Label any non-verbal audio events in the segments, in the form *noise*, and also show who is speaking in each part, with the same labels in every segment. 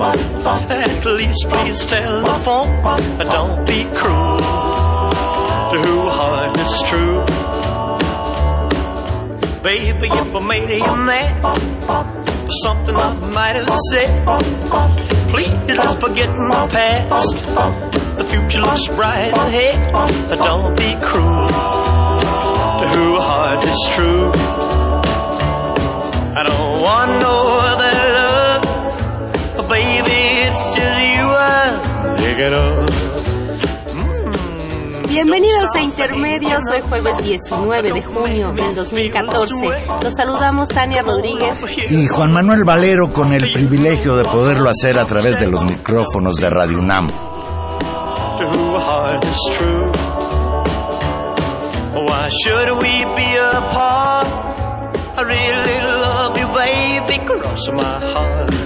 Speaker 1: at least please telephone. Don't be cruel to who heart is true. Baby, if I made you mad for something I might have said, please don't forget my past. The future looks bright ahead. Don't be cruel to who heart is true. I don't want no Of.
Speaker 2: Bienvenidos a Intermedios, hoy jueves 19 de junio del 2014. Los saludamos Tania Rodríguez
Speaker 3: y Juan Manuel Valero con el privilegio de poderlo hacer a través de los micrófonos de Radio UNAM.
Speaker 1: I really love you, baby, cross my heart.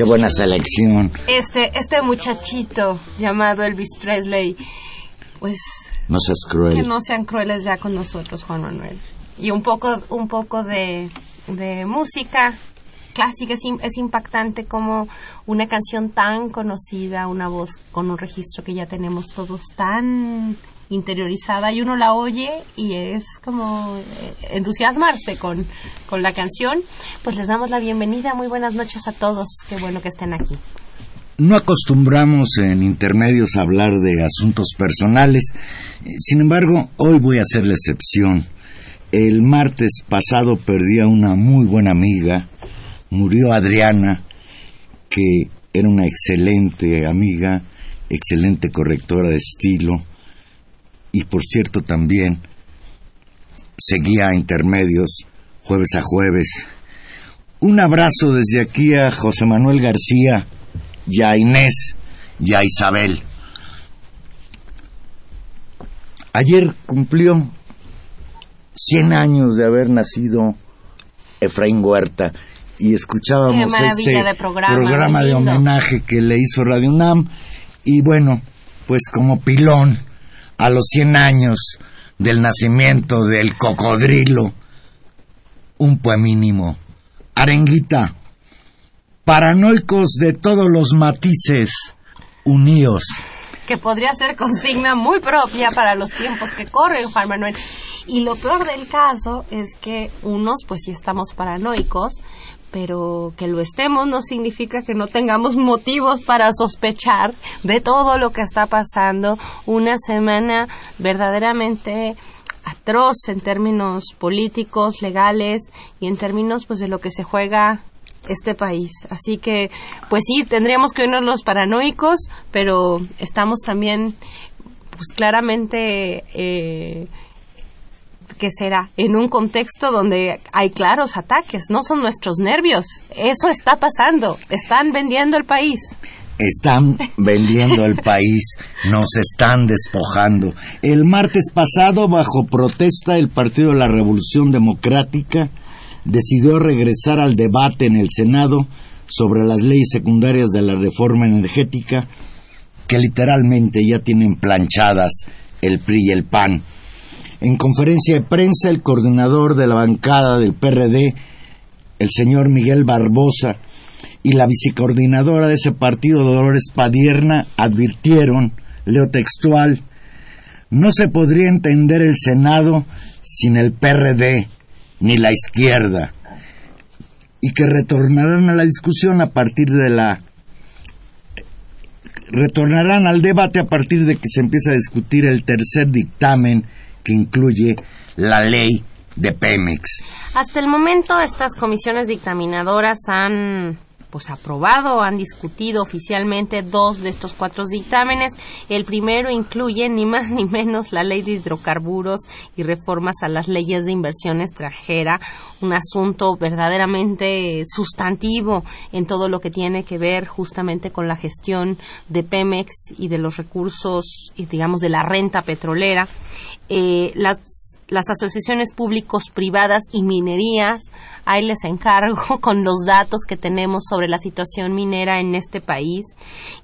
Speaker 3: Qué buena selección.
Speaker 2: Este, este muchachito llamado Elvis Presley, pues
Speaker 3: No seas cruel.
Speaker 2: que no sean crueles ya con nosotros, Juan Manuel. Y un poco, un poco de, de música clásica es, es impactante como una canción tan conocida, una voz con un registro que ya tenemos todos tan interiorizada y uno la oye y es como eh, entusiasmarse con, con la canción. Pues les damos la bienvenida, muy buenas noches a todos, qué bueno que estén aquí.
Speaker 3: No acostumbramos en intermedios a hablar de asuntos personales. Sin embargo, hoy voy a hacer la excepción. El martes pasado perdí a una muy buena amiga. Murió Adriana, que era una excelente amiga, excelente correctora de estilo y por cierto también seguía a intermedios jueves a jueves. Un abrazo desde aquí a José Manuel García y a Inés y a Isabel. Ayer cumplió 100 años de haber nacido Efraín Huerta y escuchábamos este
Speaker 2: de programa, muy
Speaker 3: de homenaje que le hizo Radio UNAM y bueno, pues como pilón a los 100 años del nacimiento del cocodrilo, un poemínimo. Arenguita, paranoicos de todos los matices, uníos.
Speaker 2: que podría ser consigna muy propia para los tiempos que corren, Juan Manuel. Y lo peor del caso es que unos, pues sí estamos paranoicos, pero que lo estemos no significa que no tengamos motivos para sospechar de todo lo que está pasando. Una semana verdaderamente atroz en términos políticos, legales y en términos pues de lo que se juega este país. Así que, pues sí, tendríamos que unirnos los paranoicos, pero estamos también, pues claramente, eh, ¿qué será? En un contexto donde hay claros ataques, no son nuestros nervios. Eso está pasando. Están vendiendo el país.
Speaker 3: Están vendiendo el país, nos están despojando. El martes pasado, bajo protesta, el Partido de la Revolución Democrática decidió regresar al debate en el Senado sobre las leyes secundarias de la reforma energética que literalmente ya tienen planchadas el PRI y el PAN. En conferencia de prensa, el coordinador de la bancada del PRD, el señor Miguel Barbosa, y la vicecoordinadora de ese partido, Dolores Padierna, advirtieron, leo textual, no se podría entender el Senado sin el PRD ni la izquierda, y que retornarán a la discusión a partir de la retornarán al debate a partir de que se empieza a discutir el tercer dictamen que incluye la ley de Pemex.
Speaker 2: Hasta el momento estas comisiones dictaminadoras han pues aprobado, han discutido oficialmente dos de estos cuatro dictámenes. El primero incluye ni más ni menos la ley de hidrocarburos y reformas a las leyes de inversión extranjera, un asunto verdaderamente sustantivo en todo lo que tiene que ver justamente con la gestión de Pemex y de los recursos y digamos de la renta petrolera. Eh, las, las asociaciones públicos privadas y minerías ahí les encargo *laughs* con los datos que tenemos sobre la situación minera en este país.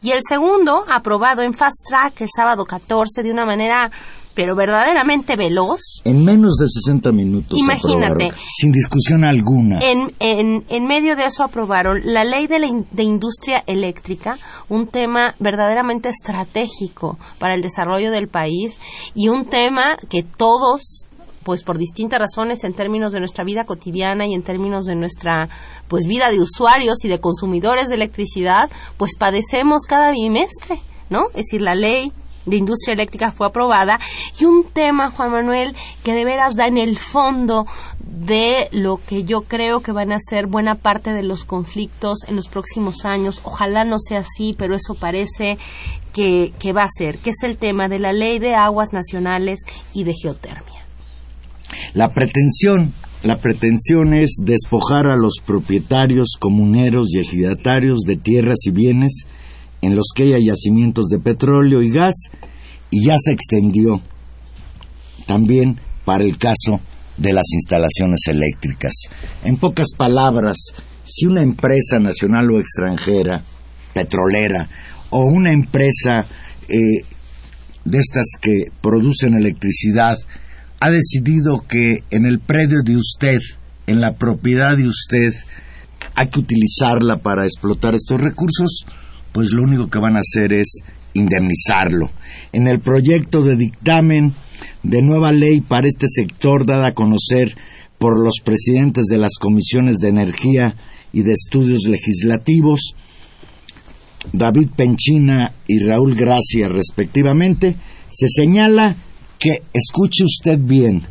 Speaker 2: Y el segundo, aprobado en Fast Track el sábado 14 de una manera pero verdaderamente veloz.
Speaker 3: En menos de 60 minutos.
Speaker 2: Imagínate.
Speaker 3: sin discusión alguna.
Speaker 2: En, en, en, medio de eso aprobaron la ley de, la de industria eléctrica, un tema verdaderamente estratégico para el desarrollo del país y un tema que todos pues por distintas razones en términos de nuestra vida cotidiana y en términos de nuestra pues vida de usuarios y de consumidores de electricidad, pues padecemos cada bimestre, ¿no? Es decir, la ley de industria eléctrica fue aprobada y un tema, Juan Manuel, que de veras da en el fondo de lo que yo creo que van a ser buena parte de los conflictos en los próximos años. Ojalá no sea así, pero eso parece que, que va a ser, que es el tema de la ley de aguas nacionales y de geotermia.
Speaker 3: La pretensión, la pretensión es despojar a los propietarios comuneros y ejidatarios de tierras y bienes en los que haya yacimientos de petróleo y gas y ya se extendió también para el caso de las instalaciones eléctricas. En pocas palabras, si una empresa nacional o extranjera, petrolera, o una empresa eh, de estas que producen electricidad, ha decidido que en el predio de usted, en la propiedad de usted, hay que utilizarla para explotar estos recursos, pues lo único que van a hacer es indemnizarlo. En el proyecto de dictamen de nueva ley para este sector dada a conocer por los presidentes de las comisiones de energía y de estudios legislativos, David Penchina y Raúl Gracia respectivamente, se señala que, escuche usted bien,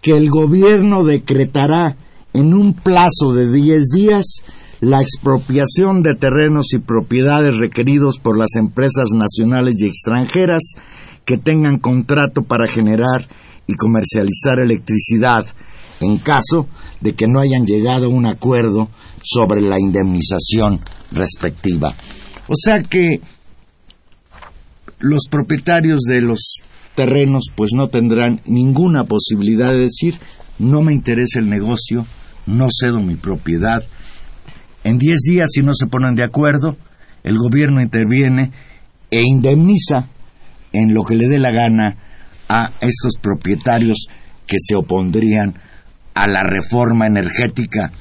Speaker 3: que el gobierno decretará en un plazo de 10 días la expropiación de terrenos y propiedades requeridos por las empresas nacionales y extranjeras que tengan contrato para generar y comercializar electricidad en caso de que no hayan llegado a un acuerdo sobre la indemnización respectiva. O sea que los propietarios de los terrenos pues no tendrán ninguna posibilidad de decir no me interesa el negocio, no cedo mi propiedad. En diez días, si no se ponen de acuerdo, el gobierno interviene e indemniza en lo que le dé la gana a estos propietarios que se opondrían a la reforma energética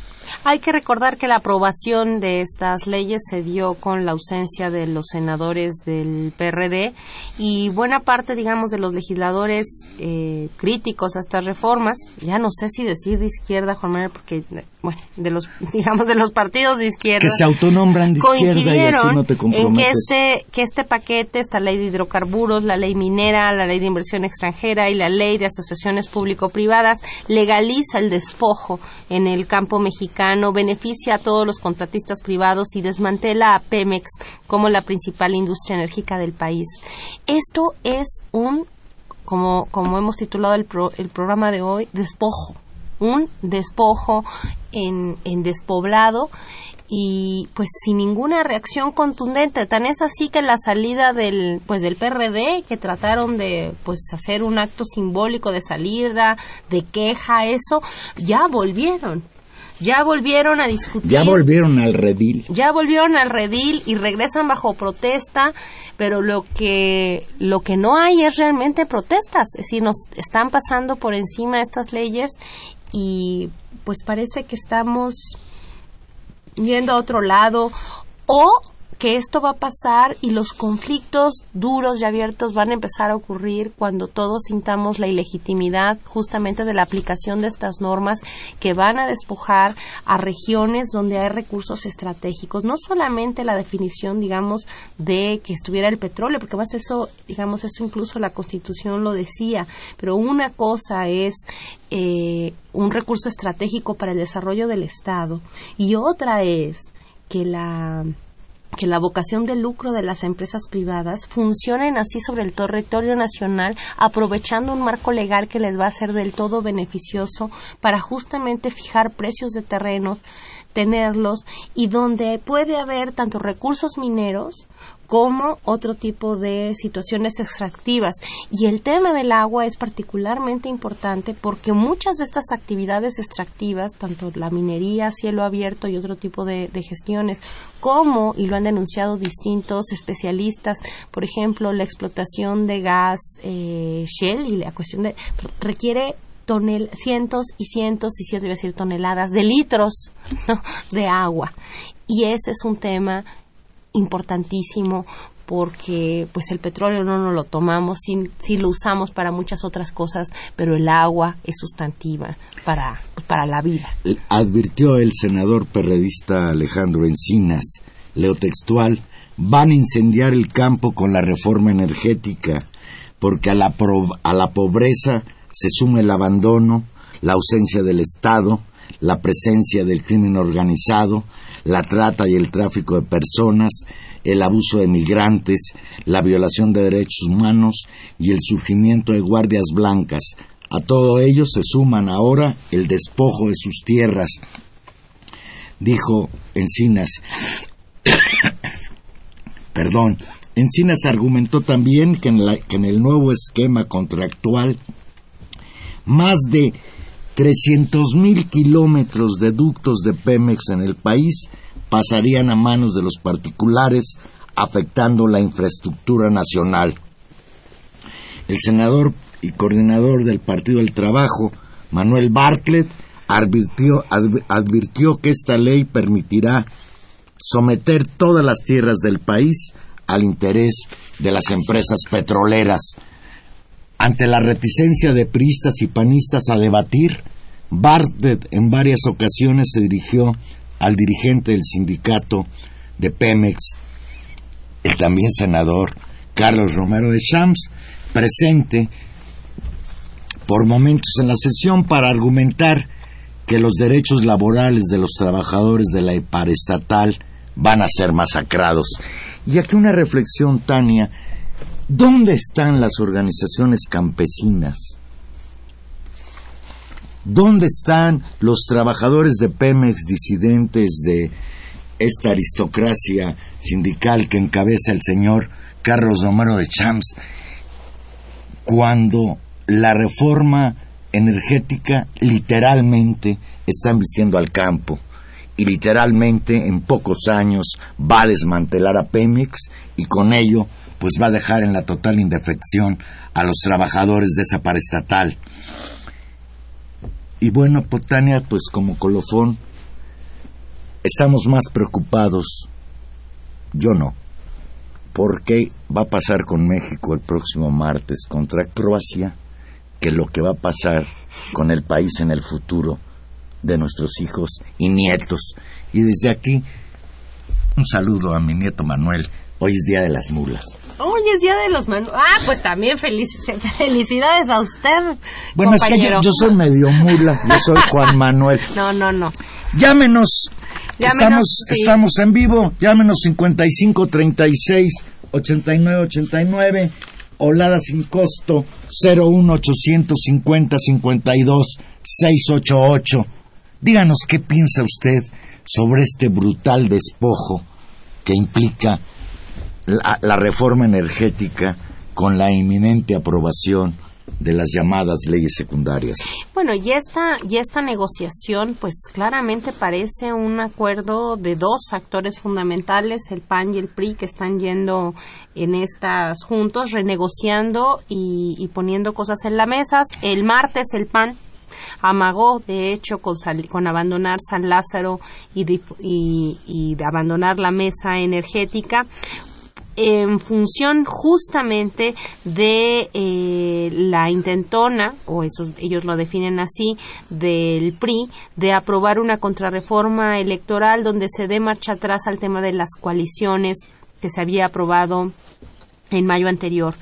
Speaker 2: hay que recordar que la aprobación de estas leyes se dio con la ausencia de los senadores del PRD y buena parte, digamos, de los legisladores eh, críticos a estas reformas, ya no sé si decir de izquierda, Juan Manuel, porque, bueno, de los, *laughs* digamos, de los partidos de izquierda.
Speaker 3: Que se autonombran de izquierda y así no te
Speaker 2: en que este, que este paquete, esta ley de hidrocarburos, la ley minera, la ley de inversión extranjera y la ley de asociaciones público-privadas legaliza el despojo en el campo mexicano beneficia a todos los contratistas privados y desmantela a Pemex como la principal industria enérgica del país. Esto es un, como, como hemos titulado el, el programa de hoy, despojo, un despojo en, en despoblado y pues sin ninguna reacción contundente. Tan es así que la salida del pues del PRD que trataron de pues hacer un acto simbólico de salida de queja eso ya volvieron ya volvieron a discutir.
Speaker 3: Ya volvieron al redil.
Speaker 2: Ya volvieron al redil y regresan bajo protesta, pero lo que lo que no hay es realmente protestas, es decir, nos están pasando por encima estas leyes y pues parece que estamos yendo a otro lado o que esto va a pasar y los conflictos duros y abiertos van a empezar a ocurrir cuando todos sintamos la ilegitimidad justamente de la aplicación de estas normas que van a despojar a regiones donde hay recursos estratégicos, no solamente la definición, digamos, de que estuviera el petróleo, porque más eso, digamos, eso incluso la Constitución lo decía, pero una cosa es eh, un recurso estratégico para el desarrollo del Estado y otra es que la que la vocación de lucro de las empresas privadas funcionen así sobre el territorio nacional, aprovechando un marco legal que les va a ser del todo beneficioso para justamente fijar precios de terrenos, tenerlos y donde puede haber tanto recursos mineros como otro tipo de situaciones extractivas. Y el tema del agua es particularmente importante porque muchas de estas actividades extractivas, tanto la minería, cielo abierto y otro tipo de, gestiones, como, y lo han denunciado distintos especialistas, por ejemplo, la explotación de gas eh, Shell y la cuestión de requiere tonel, cientos y cientos y cientos, iba a decir toneladas de litros *laughs* de agua. Y ese es un tema importantísimo porque pues el petróleo no nos lo tomamos, sí, lo usamos para muchas otras cosas, pero el agua es sustantiva para, para la vida.
Speaker 3: Advirtió el senador perredista Alejandro Encinas, leo textual, van a incendiar el campo con la reforma energética, porque a la, a la pobreza se suma el abandono, la ausencia del Estado, la presencia del crimen organizado, la trata y el tráfico de personas, el abuso de migrantes, la violación de derechos humanos y el surgimiento de guardias blancas. A todo ello se suman ahora el despojo de sus tierras, dijo Encinas. *coughs* Perdón. Encinas argumentó también que en, que en el nuevo esquema contractual más de 300.000 kilómetros de ductos de Pemex en el país pasarían a manos de los particulares, afectando la infraestructura nacional. El senador y coordinador del Partido del Trabajo, Manuel Bartlett, advirtió, advirtió que esta ley permitirá someter todas las tierras del país al interés de las empresas petroleras ante la reticencia de priistas y panistas a debatir, Bartlett en varias ocasiones se dirigió al dirigente del sindicato de Pemex, el también senador Carlos Romero de Champs, presente por momentos en la sesión para argumentar que los derechos laborales de los trabajadores de la estatal van a ser masacrados. Y aquí una reflexión, Tania, ¿Dónde están las organizaciones campesinas? ¿Dónde están los trabajadores de Pemex disidentes de esta aristocracia sindical que encabeza el señor Carlos Romero de Champs cuando la reforma energética literalmente está vistiendo al campo y literalmente en pocos años va a desmantelar a Pemex y con ello pues va a dejar en la total indefección a los trabajadores de esa paraestatal. Y bueno, Potania, pues como colofón, estamos más preocupados, yo no, por qué va a pasar con México el próximo martes contra Croacia, que lo que va a pasar con el país en el futuro de nuestros hijos y nietos. Y desde aquí, un saludo a mi nieto Manuel. Hoy es Día de las Mulas.
Speaker 2: Hoy es Día de los Manuel. Ah, pues también *laughs* felicidades a usted.
Speaker 3: Bueno, es que yo, soy medio mula, yo soy Juan Manuel. *laughs*
Speaker 2: No, no, no.
Speaker 3: Llámenos. estamos, estamos en vivo. Llámenos 55 36 89 89. Olada sin costo 01 850 52 688. Díganos qué piensa usted sobre este brutal despojo que implica la, reforma energética con la inminente aprobación de las llamadas leyes secundarias.
Speaker 2: Bueno, y esta, y esta negociación, pues claramente parece un acuerdo de dos actores fundamentales, el PAN y el PRI, que están yendo en estas juntos, renegociando y, y poniendo cosas en la mesa. El martes el PAN amagó, de hecho, con, con abandonar San Lázaro y y abandonar la mesa energética en función justamente de eh, la intentona, o ellos lo definen así, del PRI, de aprobar una contrarreforma electoral donde se dé marcha atrás al tema de las coaliciones que se había aprobado en mayo anterior.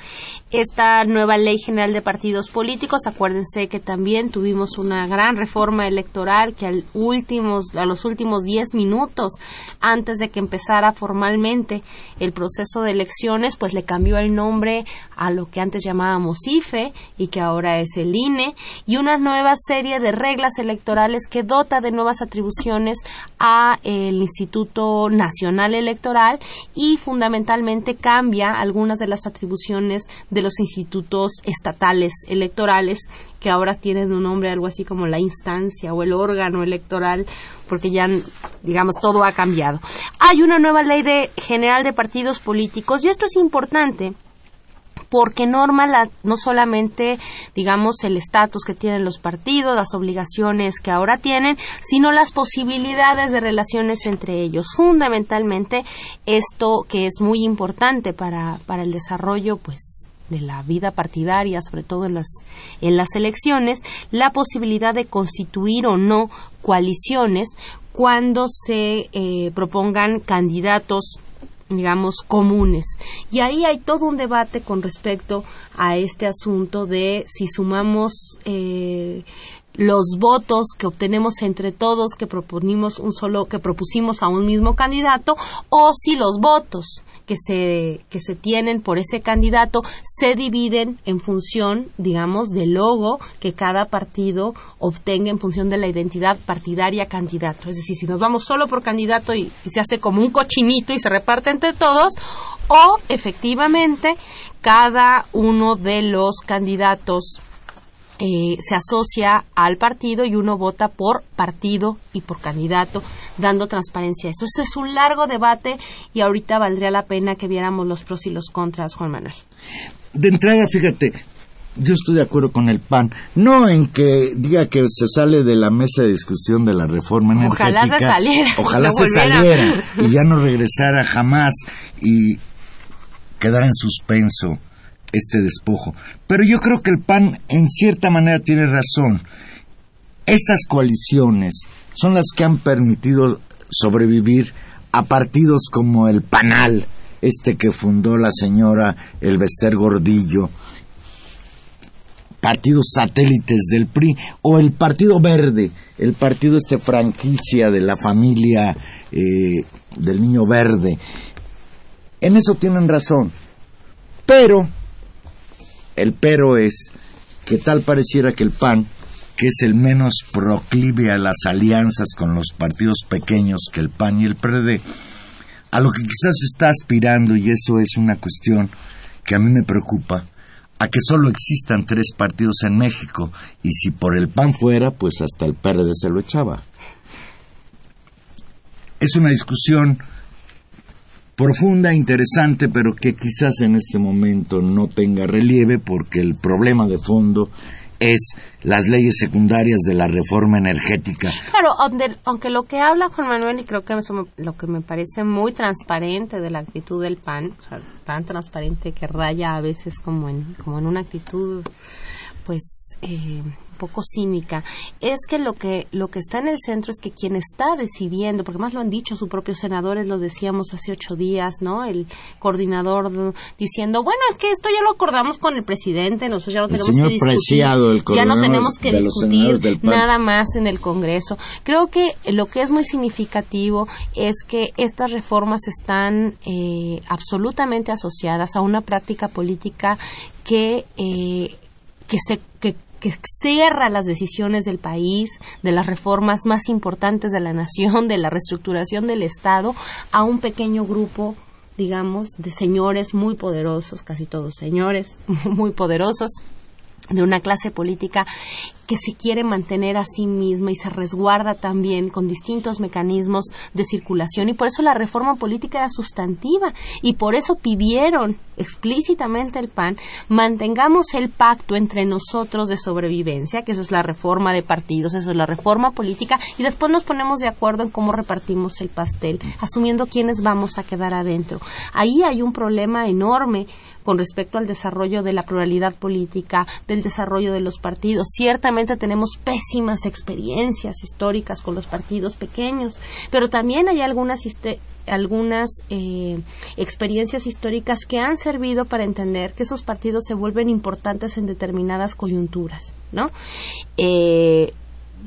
Speaker 2: Esta nueva ley general de partidos políticos, acuérdense que también tuvimos una gran reforma electoral que al últimos, a los últimos diez minutos antes de que empezara formalmente el proceso de elecciones, pues le cambió el nombre a lo que antes llamábamos IFE y que ahora es el INE y una nueva serie de reglas electorales que dota de nuevas atribuciones a el Instituto Nacional Electoral y fundamentalmente cambia algunas de las atribuciones de los institutos estatales electorales que ahora tienen un nombre algo así como la instancia o el órgano electoral porque ya digamos todo ha cambiado. Hay una nueva ley de general de partidos políticos y esto es importante porque norma no solamente, digamos, el estatus que tienen los partidos, las obligaciones que ahora tienen, sino las posibilidades de relaciones entre ellos. Fundamentalmente, esto que es muy importante para, para el desarrollo, pues, de la vida partidaria, sobre todo en las, en las elecciones, la posibilidad de constituir o no coaliciones cuando se eh, propongan candidatos digamos, comunes. Y ahí hay todo un debate con respecto a este asunto de si sumamos eh, los votos que obtenemos entre todos que proponimos un solo que propusimos a un mismo candidato o si los votos que se que se tienen por ese candidato se dividen en función digamos del logo que cada partido obtenga en función de la identidad partidaria candidato. Es decir si nos vamos solo por candidato y, y se hace como un cochinito y se reparte entre todos o efectivamente cada uno de los candidatos eh, se asocia al partido y uno vota por partido y por candidato, dando transparencia a eso. Eso es un largo debate y ahorita valdría la pena que viéramos los pros y los contras, Juan Manuel.
Speaker 3: De entrada, fíjate, yo estoy de acuerdo con el PAN, no en que diga que se sale de la mesa de discusión de la reforma energética.
Speaker 2: Ojalá se saliera.
Speaker 3: Ojalá se saliera y ya no regresara jamás y quedara en suspenso este despojo. Pero yo creo que el PAN en cierta manera tiene razón. Estas coaliciones son las que han permitido sobrevivir a partidos como el PANAL, este que fundó la señora Elvester Gordillo, partidos satélites del PRI, o el Partido Verde, el partido este franquicia de la familia eh, del Niño Verde. En eso tienen razón. Pero el pero es que tal pareciera que el PAN, que es el menos proclive a las alianzas con los partidos pequeños que el PAN y el PRD, a lo que quizás está aspirando, y eso es una cuestión que a mí me preocupa, a que solo existan tres partidos en México, y si por el PAN fuera, pues hasta el PRD se lo echaba. Es una discusión profunda, interesante, pero que quizás en este momento no tenga relieve porque el problema de fondo es las leyes secundarias de la reforma energética.
Speaker 2: Claro, aunque lo que habla Juan Manuel, y creo que lo que me parece muy transparente de la actitud del PAN, o sea, tan transparente que raya a veces como en, como en una actitud, pues, eh, poco cínica, es que lo que lo que está en el centro es que quien está decidiendo, porque más lo han dicho sus propios senadores, lo decíamos hace ocho días, ¿no? El coordinador diciendo, bueno, es que esto ya lo acordamos con el presidente, nosotros ya no tenemos que discutir, ya no tenemos que discutir nada más en el Congreso. Creo que lo que es muy significativo es que estas reformas están eh, absolutamente asociadas a una práctica política que eh, que se que que cierra las decisiones del país, de las reformas más importantes de la nación, de la reestructuración del Estado, a un pequeño grupo digamos, de señores muy poderosos, casi todos señores *laughs* muy poderosos, de una clase política que se quiere mantener a sí misma y se resguarda también con distintos mecanismos de circulación y por eso la reforma política era sustantiva y por eso pidieron explícitamente el PAN mantengamos el pacto entre nosotros de sobrevivencia, que eso es la reforma de partidos, eso es la reforma política y después nos ponemos de acuerdo en cómo repartimos el pastel, asumiendo quiénes vamos a quedar adentro. Ahí hay un problema enorme con respecto al desarrollo de la pluralidad política, del desarrollo de los partidos. Ciertamente tenemos pésimas experiencias históricas con los partidos pequeños, pero también hay algunas algunas eh, experiencias históricas que han servido para entender que esos partidos se vuelven importantes en determinadas coyunturas, ¿no? Eh,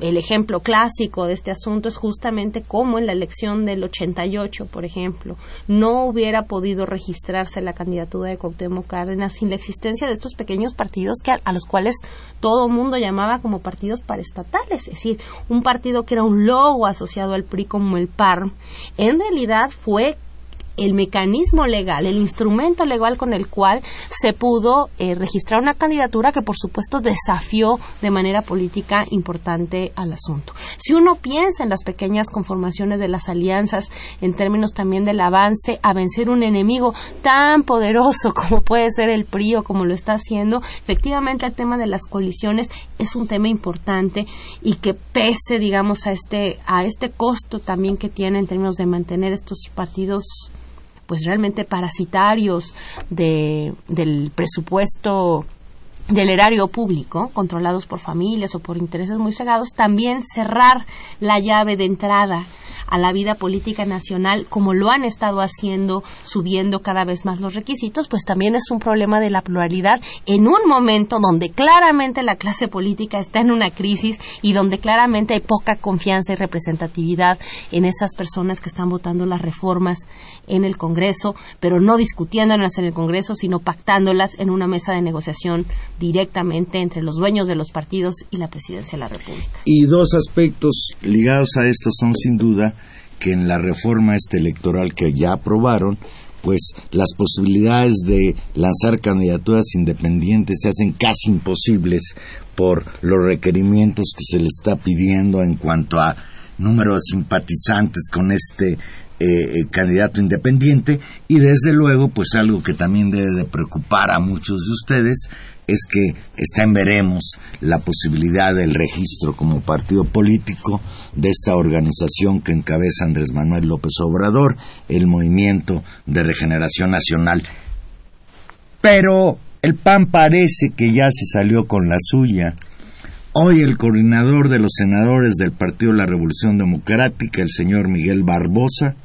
Speaker 2: el ejemplo clásico de este asunto es justamente cómo en la elección del 88, por ejemplo, no hubiera podido registrarse la candidatura de Cuauhtémoc Cárdenas sin la existencia de estos pequeños partidos que a, los cuales todo el mundo llamaba como partidos paraestatales, es decir, un partido que era un logo asociado al PRI como el PARM, en realidad fue el mecanismo legal, el instrumento legal con el cual se pudo eh, registrar una candidatura que, por supuesto, desafió de manera política importante al asunto. Si uno piensa en las pequeñas conformaciones de las alianzas, en términos también del avance a vencer un enemigo tan poderoso *laughs* como puede ser el PRI o como lo está haciendo, efectivamente el tema de las coaliciones es un tema importante y que pese, digamos, a este, a este costo también que tiene en términos de mantener estos partidos pues realmente parasitarios de, del presupuesto del erario público, controlados por familias o por intereses muy cegados, también cerrar la llave de entrada a la vida política nacional, como lo han estado haciendo, subiendo cada vez más los requisitos, pues también es un problema de la pluralidad en un momento donde claramente la clase política está en una crisis y donde claramente hay poca confianza y representatividad en esas personas que están votando las reformas en el Congreso, pero no discutiéndolas en el Congreso, sino pactándolas en una mesa de negociación directamente entre los dueños de los partidos y la presidencia de la República.
Speaker 3: Y dos aspectos ligados a esto son sin duda que en la reforma este electoral que ya aprobaron, pues las posibilidades de lanzar candidaturas independientes se hacen casi imposibles por los requerimientos que se le está pidiendo en cuanto a número de simpatizantes con este eh, eh, candidato independiente y desde luego pues algo que también debe de preocupar a muchos de ustedes es que está en veremos la posibilidad del registro como partido político de esta organización que encabeza Andrés Manuel López Obrador, el Movimiento de Regeneración Nacional. Pero el PAN parece que ya se salió con la suya. Hoy el coordinador de los senadores del Partido de la Revolución Democrática, el señor Miguel Barbosa,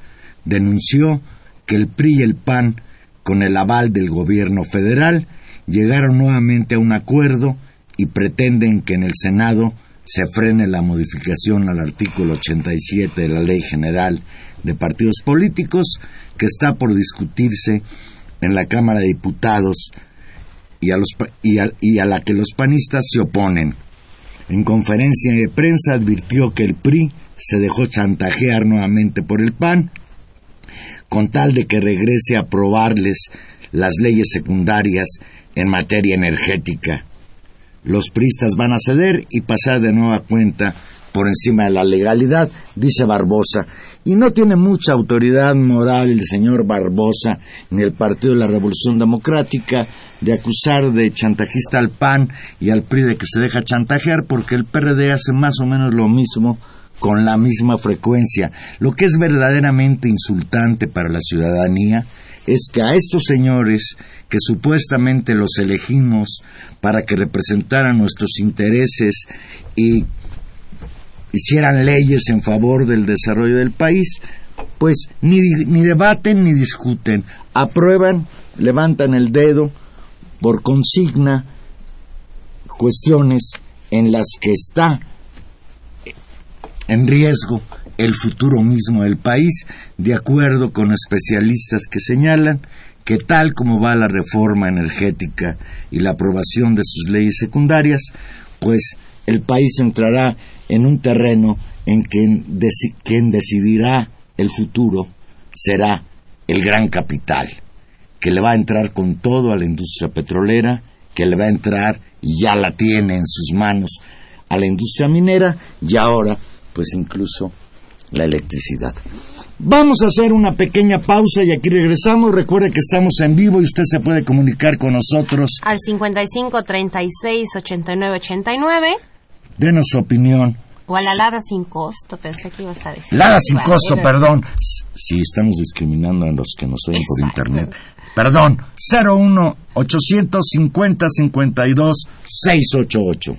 Speaker 3: denunció que el PRI y el PAN, con el aval del gobierno federal, llegaron nuevamente a un acuerdo y pretenden que en el Senado se frene la modificación al artículo 87 de la Ley General de Partidos Políticos que está por discutirse en la Cámara de Diputados y a, la que los panistas se oponen. En conferencia de prensa advirtió que el PRI se dejó chantajear nuevamente por el PAN con tal de que regrese a aprobarles las leyes secundarias en materia energética. Los pristas van a ceder y pasar de nueva cuenta por encima de la legalidad, dice Barbosa. Y no tiene mucha autoridad moral el señor Barbosa ni el Partido de la Revolución Democrática de acusar de chantajista al PAN y al PRI de que se deja chantajear porque el PRD hace más o menos lo mismo con la misma frecuencia. Lo que es verdaderamente insultante para la ciudadanía es que a estos señores que supuestamente los elegimos para que representaran nuestros intereses y hicieran leyes en favor del desarrollo del país, pues ni, ni debaten ni discuten, aprueban, levantan el dedo por consigna cuestiones en las que está en riesgo el futuro mismo del país, de acuerdo con especialistas que señalan que tal como va la reforma energética y la aprobación de sus leyes secundarias, pues el país entrará en un terreno en que quien decidirá el futuro será el gran capital, que le va a entrar con todo a la industria petrolera, que le va a entrar y ya la tiene en sus manos a la industria minera y ahora pues incluso la electricidad. Vamos a hacer una pequeña pausa y aquí regresamos. Recuerde que estamos en vivo y usted se puede comunicar con nosotros.
Speaker 2: Al 55 36 89 89.
Speaker 3: Denos su opinión.
Speaker 2: O a la Lada sin costo, pensé que ibas a decir.
Speaker 3: Lada sin costo, perdón. Sí, estamos discriminando a los que nos oyen por internet. Perdón, 01 850 52 688.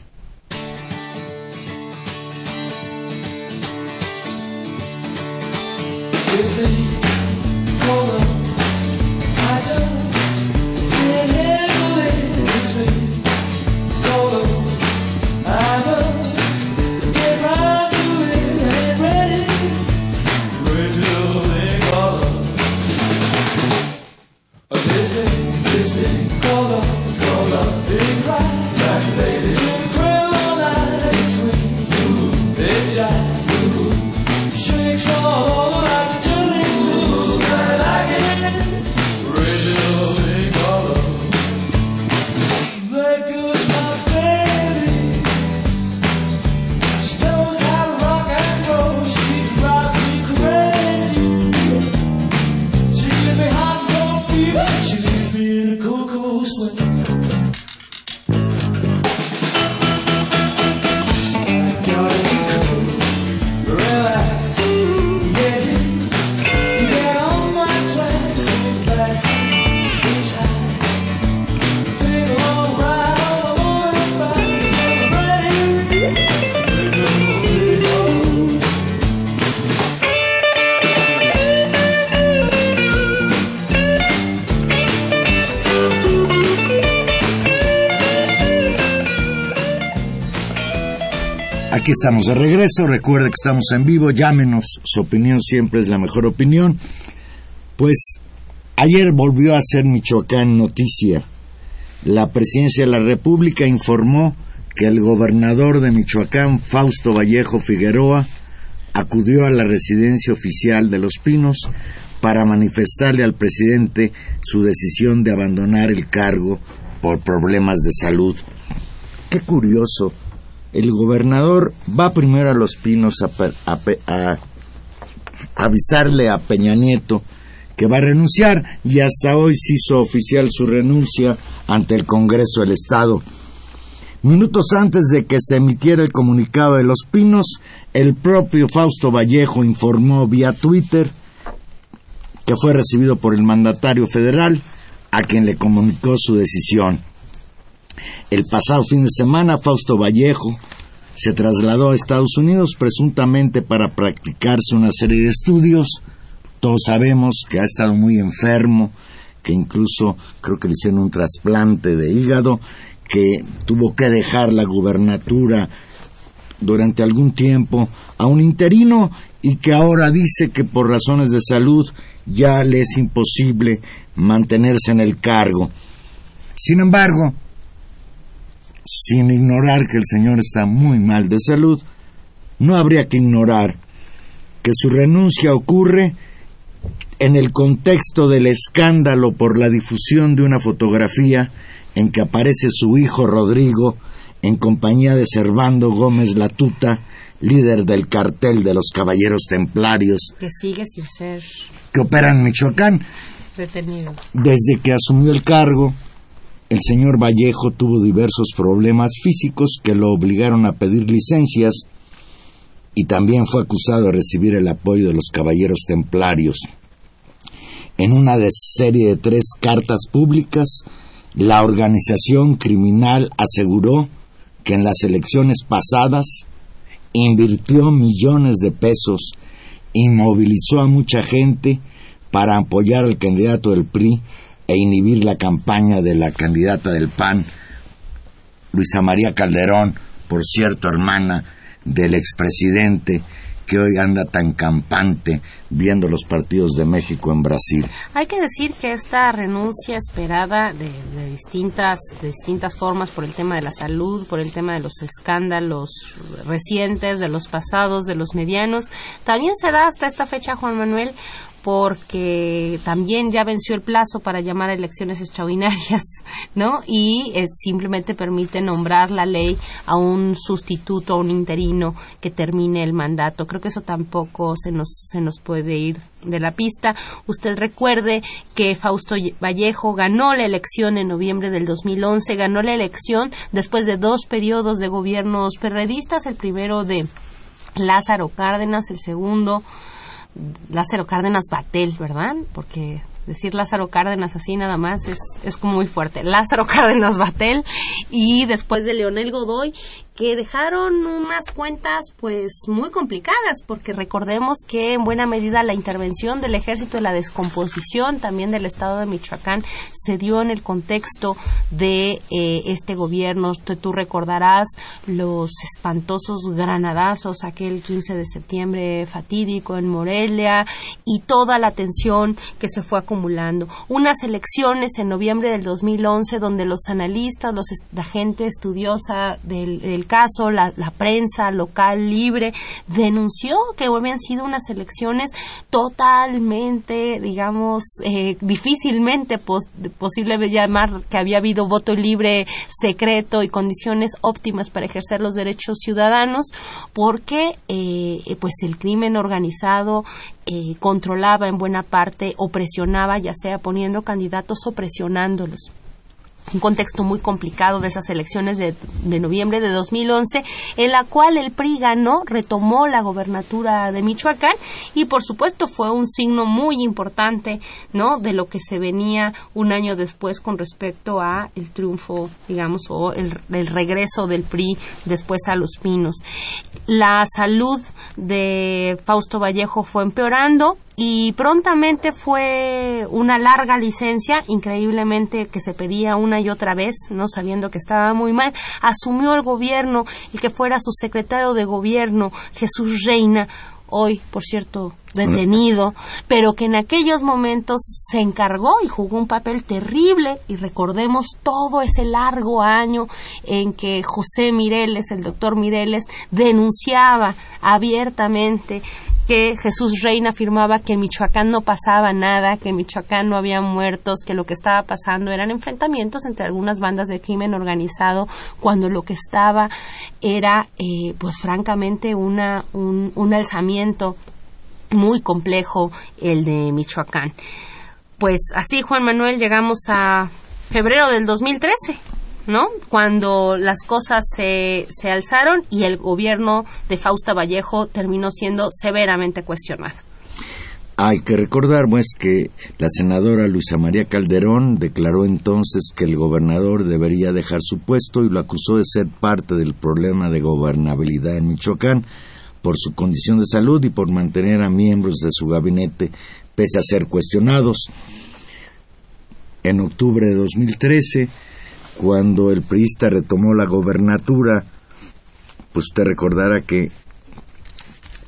Speaker 3: Aquí estamos de regreso. Recuerde que estamos en vivo. Llámenos. Su opinión siempre es la mejor opinión. Pues ayer volvió a ser Michoacán noticia. La presidencia de la República informó que el gobernador de Michoacán, Fausto Vallejo Figueroa, acudió a la residencia oficial de Los Pinos para manifestarle al presidente su decisión de abandonar el cargo por problemas de salud. Qué curioso. El gobernador va primero a Los Pinos a, avisarle a Peña Nieto que va a renunciar y hasta hoy se hizo oficial su renuncia ante el Congreso del Estado. Minutos antes de que se emitiera el comunicado de Los Pinos, el propio Fausto Vallejo informó vía Twitter que fue recibido por el mandatario federal, a quien le comunicó su decisión. El pasado fin de semana, Fausto Vallejo se trasladó a Estados Unidos presuntamente para practicarse una serie de estudios. Todos sabemos que ha estado muy enfermo, que incluso creo que le hicieron un trasplante de hígado, que tuvo que dejar la gubernatura durante algún tiempo a un interino y que ahora dice que por razones de salud ya le es imposible mantenerse en el cargo. Sin embargo, sin ignorar que el señor está muy mal de salud, no habría que ignorar que su renuncia ocurre en el contexto del escándalo por la difusión de una fotografía en que aparece su hijo Rodrigo en compañía de Servando Gómez Latuta, líder del cartel de los Caballeros Templarios
Speaker 2: Que sigue sin ser
Speaker 3: que operan en Michoacán.
Speaker 2: retenido.
Speaker 3: Desde que asumió el cargo, el señor Vallejo tuvo diversos problemas físicos que lo obligaron a pedir licencias y también fue acusado de recibir el apoyo de los caballeros templarios. En una serie de tres cartas públicas, la organización criminal aseguró que en las elecciones pasadas invirtió millones de pesos y movilizó a mucha gente para apoyar al candidato del PRI e inhibir la campaña de la candidata del PAN, Luisa María Calderón, por cierto, hermana del expresidente que hoy anda tan campante viendo los partidos de México en Brasil.
Speaker 2: Hay que decir que esta renuncia esperada de, de distintas de distintas formas por el tema de la salud, por el tema de los escándalos recientes, de los pasados, de los medianos, también se da hasta esta fecha, Juan Manuel, porque también ya venció el plazo para llamar a elecciones extraordinarias, *laughs* ¿no? Y eh, simplemente permite nombrar la ley a un sustituto, a un interino que termine el mandato. Creo que eso tampoco se nos, se nos puede ir de la pista. Usted recuerde que Fausto Vallejo ganó la elección en noviembre del 2011, ganó la elección después de dos periodos de gobiernos perredistas, el primero de Lázaro Cárdenas, el segundo Lázaro Cárdenas Batel, ¿verdad? Porque decir Lázaro Cárdenas así nada más es, es como muy fuerte. Lázaro *laughs* Cárdenas Batel y después de Leonel Godoy que dejaron unas cuentas pues muy complicadas porque recordemos que en buena medida la intervención del ejército y la descomposición también del estado de Michoacán se dio en el contexto de eh, este gobierno. Tú, recordarás los espantosos granadazos aquel 15 de septiembre fatídico en Morelia y toda la tensión que se fue acumulando. Unas elecciones en noviembre del 2011 donde los analistas los la gente estudiosa del caso, la, prensa local libre denunció que habían sido unas elecciones totalmente, digamos, eh, difícilmente posible llamar que había habido voto libre secreto y condiciones óptimas para ejercer los derechos ciudadanos, porque eh, pues el crimen organizado eh, controlaba en buena parte o presionaba, ya sea poniendo candidatos o presionándolos un contexto muy complicado de esas elecciones de, noviembre de 2011, en la cual el PRI ganó, retomó la gobernatura de Michoacán y por supuesto fue un signo muy importante, ¿no? De lo que se venía un año después con respecto a el triunfo, digamos, o el, el regreso del PRI después a Los Pinos. La salud de Fausto Vallejo fue empeorando, y prontamente fue una larga licencia, increíblemente que se pedía una y otra vez, no sabiendo que estaba muy mal, asumió el gobierno y que fuera su secretario de gobierno, Jesús Reina, hoy, por cierto, detenido, pero que en aquellos momentos se encargó y jugó un papel terrible y recordemos todo ese largo año en que José Mireles, el doctor Mireles, denunciaba abiertamente que Jesús Reina afirmaba que en Michoacán no pasaba nada, que en Michoacán no había muertos, que lo que estaba pasando eran enfrentamientos entre algunas bandas de crimen organizado, cuando lo que estaba era, eh, pues francamente, una, un, un alzamiento muy complejo, el de Michoacán. Pues así, Juan Manuel, llegamos a febrero del 2013 ¿no? Cuando las cosas se, se alzaron y el gobierno de Fausta Vallejo terminó siendo severamente cuestionado.
Speaker 3: Hay que recordar, pues, que la senadora Luisa María Calderón declaró entonces que el gobernador debería dejar su puesto y lo acusó de ser parte del problema de gobernabilidad en Michoacán por su condición de salud y por mantener a miembros de su gabinete pese a ser cuestionados. En octubre de 2013, cuando el priista retomó la gobernatura, pues usted recordará que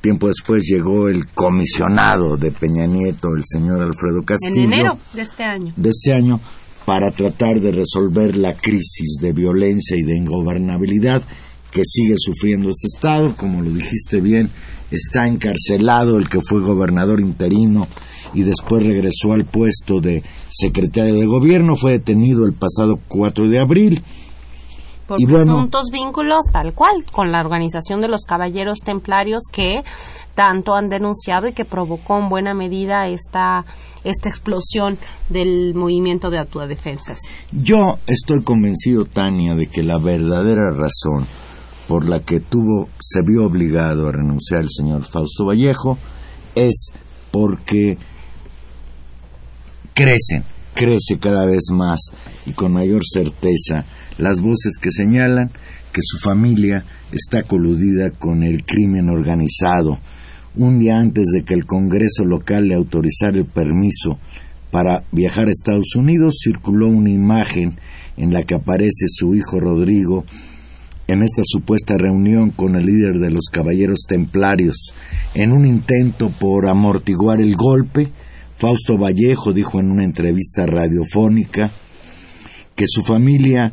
Speaker 3: tiempo después llegó el comisionado de Peña Nieto, el señor Alfredo Castillo.
Speaker 2: En enero de este año.
Speaker 3: De este año, para tratar de resolver la crisis de violencia y de ingobernabilidad que sigue sufriendo este Estado. Como lo dijiste bien, está encarcelado el que fue gobernador interino y después regresó al puesto de secretario de gobierno. Fue detenido el pasado 4 de abril.
Speaker 2: Por presuntos vínculos, tal cual, con la organización de los caballeros templarios que tanto han denunciado y que provocó en buena medida esta, esta explosión del movimiento de autodefensas.
Speaker 3: Yo estoy convencido, Tania, de que la verdadera razón por la que tuvo, se vio obligado a renunciar el señor Fausto Vallejo es porque crecen, crece cada vez más y con mayor certeza las voces que señalan que su familia está coludida con el crimen organizado. Un día antes de que el Congreso local le autorizara el permiso para viajar a Estados Unidos, circuló una imagen en la que aparece su hijo Rodrigo en esta supuesta reunión con el líder de los Caballeros Templarios. En un intento por amortiguar el golpe, Fausto Vallejo dijo en una entrevista radiofónica que su familia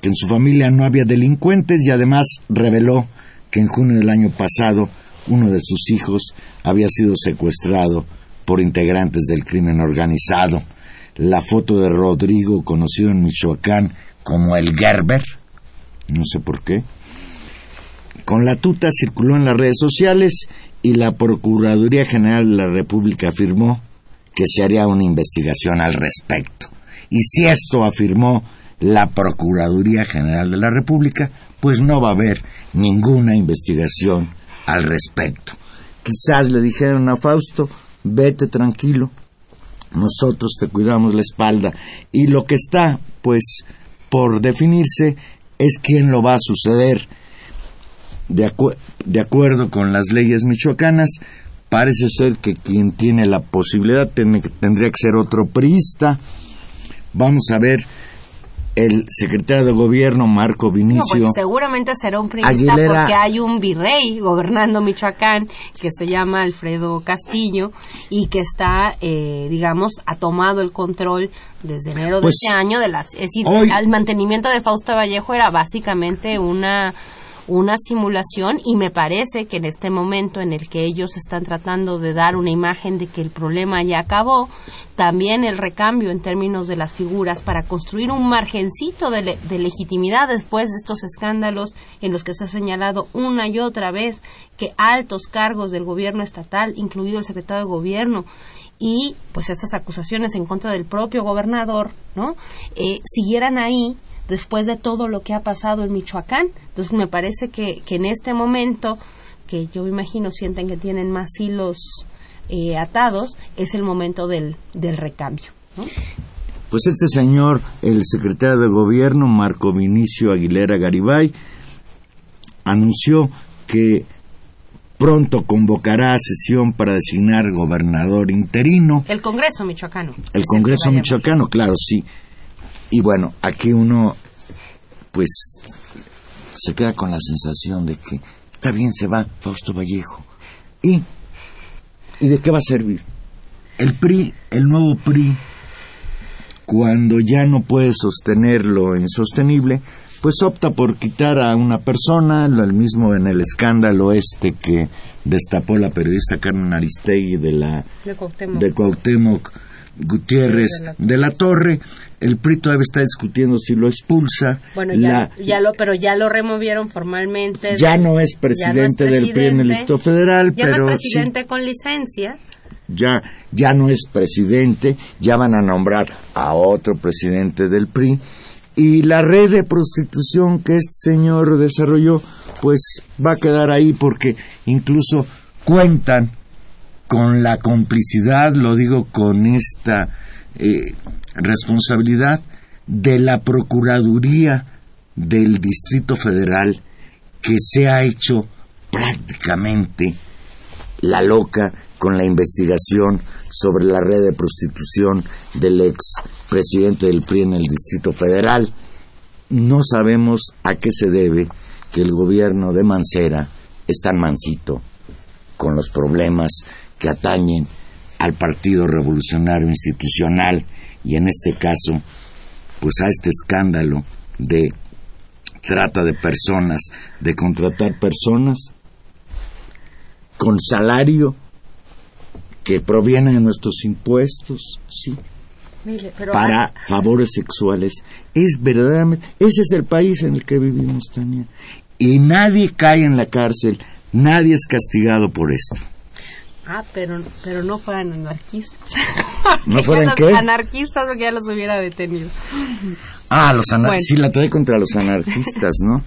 Speaker 3: que en su familia no había delincuentes y además reveló que en junio del año pasado uno de sus hijos había sido secuestrado por integrantes del crimen organizado. La foto de Rodrigo, conocido en Michoacán como el Gerber, no sé por qué, con la tuta circuló en las redes sociales y la Procuraduría General de la República afirmó que se haría una investigación al respecto. Y si esto afirmó la Procuraduría General de la República, pues no va a haber ninguna investigación al respecto. Quizás le dijeron a Fausto, vete tranquilo, nosotros te cuidamos la espalda. Y lo que está, pues, por definirse es quién lo va a suceder. De, de acuerdo con las leyes michoacanas, parece ser que quien tiene la posibilidad tendría que ser otro priista. Vamos a ver el secretario de gobierno Marco Vinicio.
Speaker 2: No, seguramente será un priista porque hay un virrey gobernando Michoacán que se llama Alfredo Castillo y que está, eh, digamos, ha tomado el control desde enero de pues, este año de las. Es decir, el mantenimiento de Fausto Vallejo era básicamente una una simulación y me parece que en este momento en el que ellos están tratando de dar una imagen de que el problema ya acabó, también el recambio en términos de las figuras para construir un margencito de, legitimidad después de estos escándalos en los que se ha señalado una y otra vez que altos cargos del gobierno estatal, incluido el secretario de gobierno, y pues estas acusaciones en contra del propio gobernador, ¿no? Eh, siguieran ahí después de todo lo que ha pasado en Michoacán. Entonces me parece que, en este momento, que yo imagino sienten que tienen más hilos eh, atados, es el momento del, del recambio.
Speaker 3: Pues este señor, el secretario de gobierno, Marco Vinicio Aguilera Garibay, anunció que pronto convocará sesión para designar gobernador interino.
Speaker 2: El Congreso michoacano.
Speaker 3: El Congreso michoacano, claro, sí. Y bueno, aquí uno pues se queda con la sensación de que está bien, se va Fausto Vallejo. ¿Y, ¿y de qué va a servir? El PRI, el nuevo PRI, cuando ya no puede sostener lo insostenible, pues opta por quitar a una persona, lo mismo en el escándalo este que destapó la periodista Carmen Aristegui de la de Cuauhtémoc Gutiérrez de la Torre. El PRI todavía está discutiendo si lo expulsa.
Speaker 2: Bueno, ya, ya lo, pero ya lo removieron formalmente.
Speaker 3: Ya no es presidente, del PRI en el Estado Federal,
Speaker 2: ya
Speaker 3: pero
Speaker 2: no es presidente con licencia.
Speaker 3: Ya, ya no es presidente, ya van a nombrar a otro presidente del PRI. Y la red de prostitución que este señor desarrolló, pues va a quedar ahí porque incluso cuentan con la complicidad, lo digo con esta eh, responsabilidad, de la Procuraduría del Distrito Federal que se ha hecho prácticamente la loca con la investigación sobre la red de prostitución del ex presidente del PRI en el Distrito Federal. No sabemos a qué se debe que el gobierno de Mancera es tan mansito con los problemas que atañen al Partido Revolucionario Institucional y en este caso, pues a este escándalo de trata de personas, de contratar personas con salario que proviene de nuestros impuestos, sí, para favores sexuales. Es verdaderamente, ese es el país en el que vivimos, Tania. Y nadie cae en la cárcel, nadie es castigado por esto.
Speaker 2: Ah, pero, pero no fueran anarquistas. *laughs*
Speaker 3: ¿No fueran qué?
Speaker 2: Anarquistas porque ya los hubiera detenido.
Speaker 3: Ah, los anarquistas. Sí, la trae contra los anarquistas, ¿no?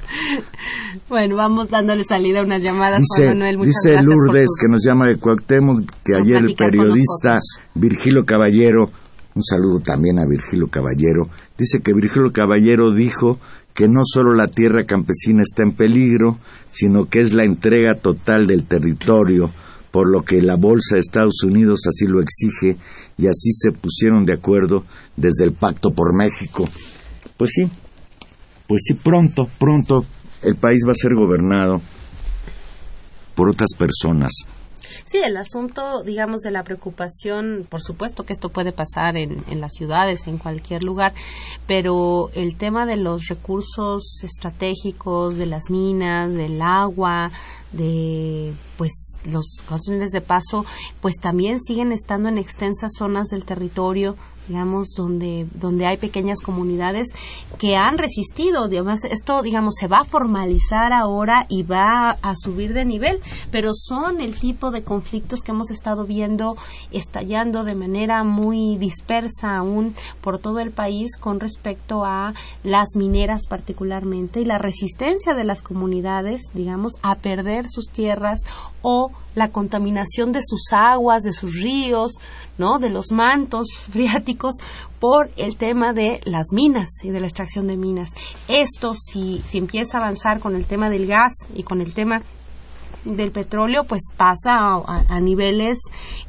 Speaker 3: *laughs*
Speaker 2: bueno, vamos dándole salida a unas llamadas,
Speaker 3: dice,
Speaker 2: Juan Manuel.
Speaker 3: Muchas dice Lourdes, que nos llama de Cuauhtémoc, que ayer el periodista Virgilio Caballero, un saludo también a Virgilio Caballero, dice que Virgilio Caballero dijo que no solo la tierra campesina está en peligro, sino que es la entrega total del territorio por lo que la Bolsa de Estados Unidos así lo exige y así se pusieron de acuerdo desde el Pacto por México. Pues sí, pues sí, pronto, pronto el país va a ser gobernado por otras personas
Speaker 2: Sí, el asunto, digamos, de la preocupación, por supuesto que esto puede pasar en, en, las ciudades, en cualquier lugar, pero el tema de los recursos estratégicos, de las minas, del agua, de pues los contenedores de paso, pues también siguen estando en extensas zonas del territorio digamos, donde, donde hay pequeñas comunidades que han resistido. Digamos, esto, digamos, se va a formalizar ahora y va a subir de nivel, pero son el tipo de conflictos que hemos estado viendo estallando de manera muy dispersa aún por todo el país con respecto a las mineras particularmente y la resistencia de las comunidades, digamos, a perder sus tierras o la contaminación de sus aguas, de sus ríos, ¿no? de los mantos *laughs* freáticos por el tema de las minas y de la extracción de minas. Esto, si, si empieza a avanzar con el tema del gas y con el tema del petróleo pues pasa a, niveles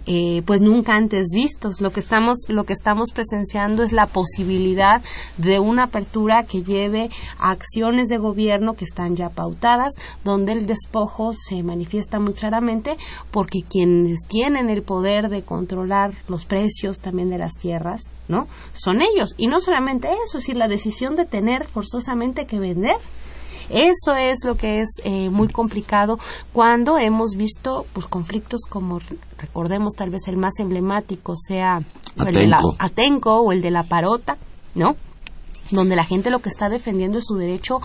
Speaker 2: eh, pues nunca antes vistos. Lo que estamos lo que estamos presenciando es la posibilidad de una apertura que lleve a acciones de gobierno que están ya pautadas donde el despojo se manifiesta muy claramente porque quienes tienen el poder de controlar los precios también de las tierras no son ellos. Y no solamente eso es decir la decisión de tener forzosamente que vender eso es lo que es eh, muy complicado cuando hemos visto pues conflictos como recordemos tal vez el más emblemático sea el de la Atenco o el de la Parota, ¿no? donde la gente lo que está defendiendo es su derecho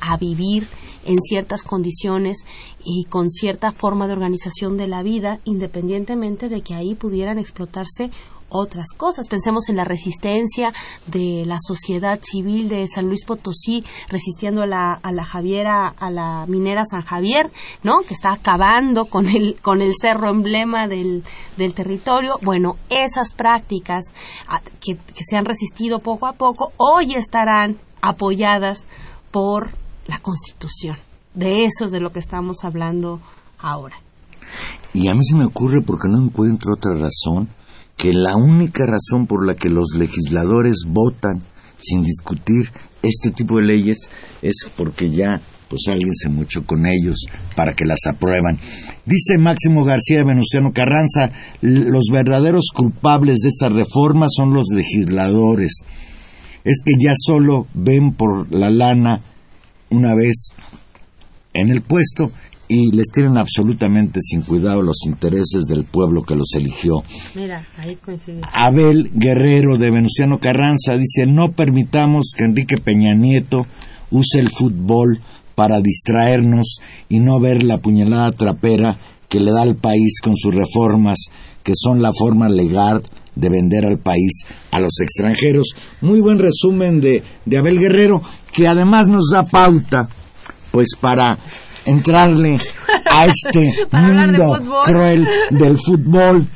Speaker 2: a vivir en ciertas condiciones y con cierta forma de organización de la vida, independientemente de que ahí pudieran explotarse otras cosas. Pensemos en la resistencia de la sociedad civil de San Luis Potosí resistiendo a la, a la Javiera, a la minera San Javier, ¿no? Que está acabando con el, con el cerro emblema del, del territorio. Bueno, esas prácticas ah, que, que se han resistido poco a poco hoy estarán apoyadas por la Constitución. De eso es de lo que estamos hablando ahora.
Speaker 3: Y a mí se me ocurre porque no encuentro otra razón que la única razón por la que los legisladores votan sin discutir este tipo de leyes es porque ya pues alguien se mucho con ellos para que las aprueban. Dice Máximo García Venustiano Carranza, los verdaderos culpables de esta reforma son los legisladores. Es que ya solo ven por la lana una vez en el puesto y les tienen absolutamente sin cuidado los intereses del pueblo que los eligió.
Speaker 2: Mira, ahí coincide.
Speaker 3: Abel Guerrero de Venustiano Carranza dice, no permitamos que Enrique Peña Nieto use el fútbol para distraernos y no ver la puñalada trapera que le da al país con sus reformas, que son la forma legal de vender al país a los extranjeros. Muy buen resumen de, de Abel Guerrero, que además nos da pauta, pues para entrarle a *laughs* este mundo cruel del fútbol.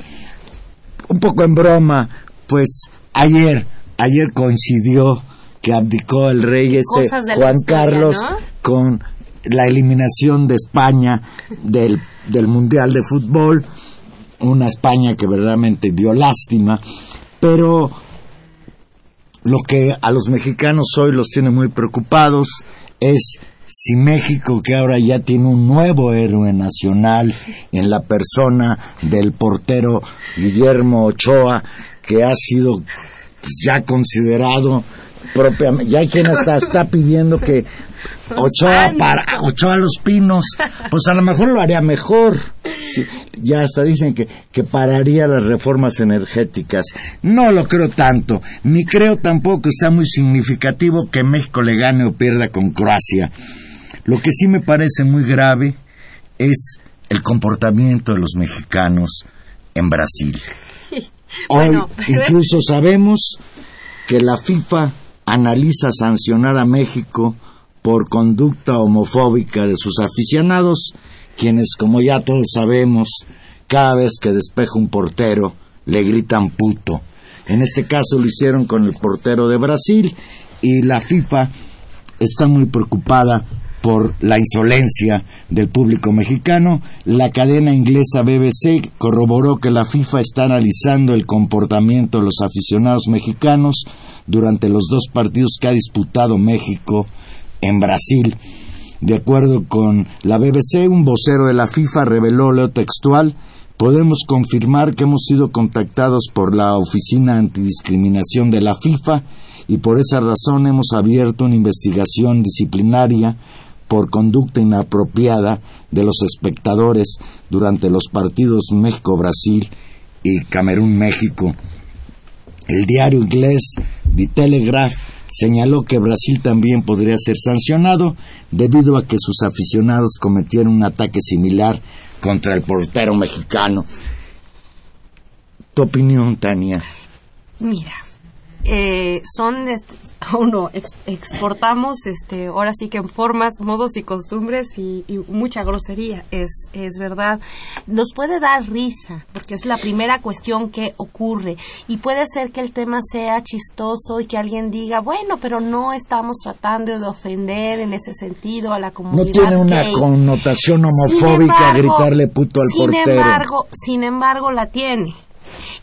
Speaker 3: Un poco en broma, pues ayer, ayer coincidió que abdicó el rey este Juan Carlos con la eliminación de España del, del Mundial de Fútbol, una España que verdaderamente dio lástima, pero lo que a los mexicanos hoy los tiene muy preocupados es si México, que ahora ya tiene un nuevo héroe nacional en la persona del portero Guillermo Ochoa, que ha sido pues, ya considerado propiamente, ya hay quien hasta está pidiendo que Ochoa para Ochoa Los Pinos, pues a lo mejor lo haría mejor. ya hasta dicen que, que pararía las reformas energéticas. No lo creo tanto, ni creo tampoco que sea muy significativo que México le gane o pierda con Croacia. Lo que sí me parece muy grave es el comportamiento de los mexicanos en Brasil. *laughs* Hoy *laughs* incluso sabemos que la FIFA analiza sancionar a México por conducta homofóbica de sus aficionados, quienes, como ya todos sabemos, cada vez que despeja un portero, le gritan puto. En este caso lo hicieron con el portero de Brasil y la FIFA está muy preocupada por la insolencia del público mexicano. La cadena inglesa BBC corroboró que la FIFA está analizando el comportamiento de los aficionados mexicanos durante los dos partidos que ha disputado México en Brasil. De acuerdo con la BBC, un vocero de la FIFA reveló lo textual podemos confirmar que hemos sido contactados por la Oficina Antidiscriminación de la FIFA y por esa razón hemos abierto una investigación disciplinaria por conducta inapropiada de los espectadores durante los partidos México-Brasil y Camerún-México. El diario inglés The Telegraph señaló que Brasil también podría ser sancionado debido a que sus aficionados cometieron un ataque similar contra el portero mexicano. ¿Tu opinión, Tania?
Speaker 2: Mira, eh, son *laughs* uno exportamos este ahora sí que en formas modos y costumbres y, mucha grosería es es verdad. Nos puede dar risa porque es la primera cuestión que ocurre y puede ser que el tema sea chistoso y que alguien diga bueno pero no estamos tratando de ofender en ese sentido a la comunidad
Speaker 3: no tiene una connotación homofóbica gritarle puto al
Speaker 2: sin
Speaker 3: portero.
Speaker 2: embargo sin embargo la tiene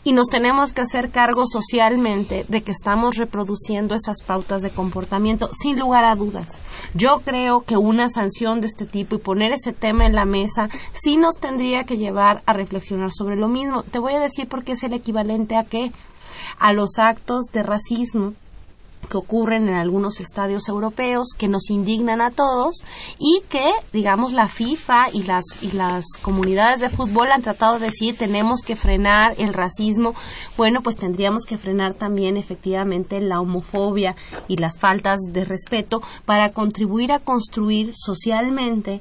Speaker 2: y nos tenemos que hacer cargo socialmente de que estamos reproduciendo esas pautas de comportamiento sin lugar a dudas. Yo creo que una sanción de este tipo y poner ese tema en la mesa sí nos tendría que llevar a reflexionar sobre lo mismo. Te voy a decir porque es el equivalente a qué? A los actos de racismo que ocurren en algunos estadios europeos que nos indignan a todos y que digamos la FIFA y las y las comunidades de fútbol han tratado de decir tenemos que frenar el racismo. Bueno pues tendríamos que frenar también efectivamente la homofobia y las faltas de respeto para contribuir a construir socialmente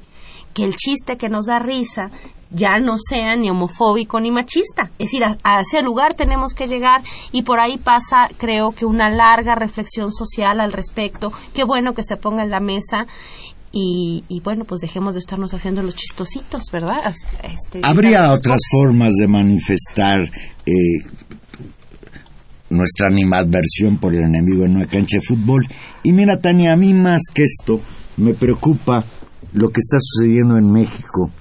Speaker 2: que el chiste que nos da risa ya no sea ni homofóbico ni machista. Es decir, a, ese lugar tenemos que llegar y por ahí pasa, creo que una larga reflexión social al respecto. Qué bueno que se ponga en la mesa y, bueno, pues dejemos de estarnos haciendo los chistositos, ¿verdad?
Speaker 3: Este, Habría otras formas de manifestar eh, nuestra animadversión por el enemigo en una cancha de fútbol. Y mira, Tania, a mí más que esto me preocupa lo que está sucediendo en México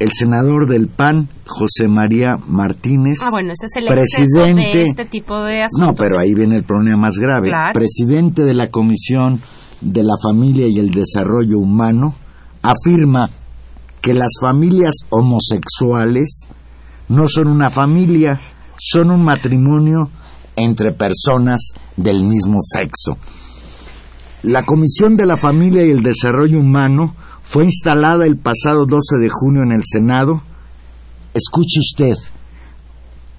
Speaker 3: el senador del PAN, José María Martínez.
Speaker 2: Ah, bueno, ese es el presidente, de este tipo de asuntos.
Speaker 3: No, pero ahí viene el problema más grave. Presidente de la Comisión de la Familia y el Desarrollo Humano, afirma que las familias homosexuales no son una familia, son un matrimonio entre personas del mismo sexo. La Comisión de la Familia y el Desarrollo Humano fue instalada el pasado 12 de junio en el Senado, escuche usted,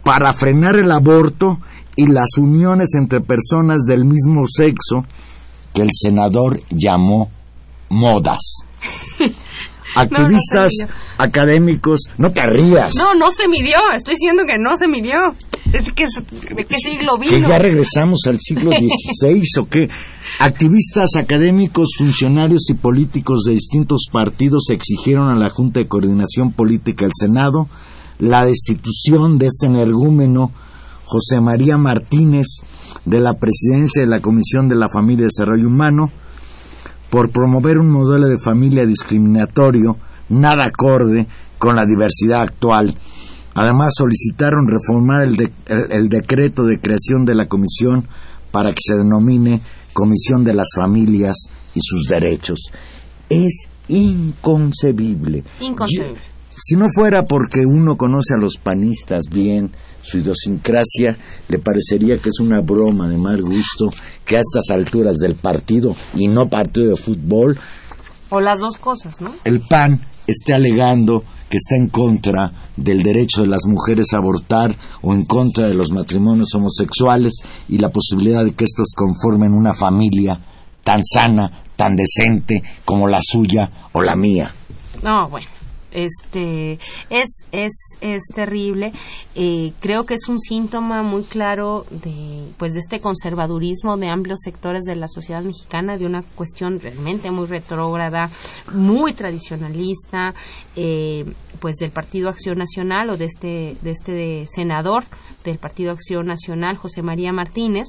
Speaker 3: para frenar el aborto y las uniones entre personas del mismo sexo que el senador llamó modas. *laughs* Activistas académicos, no te rías.
Speaker 2: No, no se midió, estoy diciendo que no se midió. Es que, ¿De qué siglo vino?
Speaker 3: ¿Que ya regresamos al siglo *laughs* XVI o qué? Activistas académicos, funcionarios y políticos de distintos partidos exigieron a la Junta de Coordinación Política del Senado la destitución de este energúmeno José María Martínez de la presidencia de la Comisión de la Familia y Desarrollo Humano por promover un modelo de familia discriminatorio nada acorde con la diversidad actual Además, solicitaron reformar el, decreto de creación de la comisión para que se denomine Comisión de las Familias y sus Derechos. Es inconcebible.
Speaker 2: Inconcebible.
Speaker 3: si no fuera porque uno conoce a los panistas bien, su idiosincrasia, le parecería que es una broma de mal gusto que a estas alturas del partido, y no partido de fútbol,
Speaker 2: o las dos cosas, ¿no?
Speaker 3: El PAN esté alegando que está en contra del derecho de las mujeres a abortar o en contra de los matrimonios homosexuales y la posibilidad de que estos conformen una familia tan sana, tan decente como la suya o la mía.
Speaker 2: No, bueno este es es es terrible. Eh, creo que es un síntoma muy claro de pues de este conservadurismo de amplios sectores de la sociedad mexicana de una cuestión realmente muy retrógrada muy tradicionalista eh, pues del Partido Acción Nacional o de este de este senador del Partido Acción Nacional José María Martínez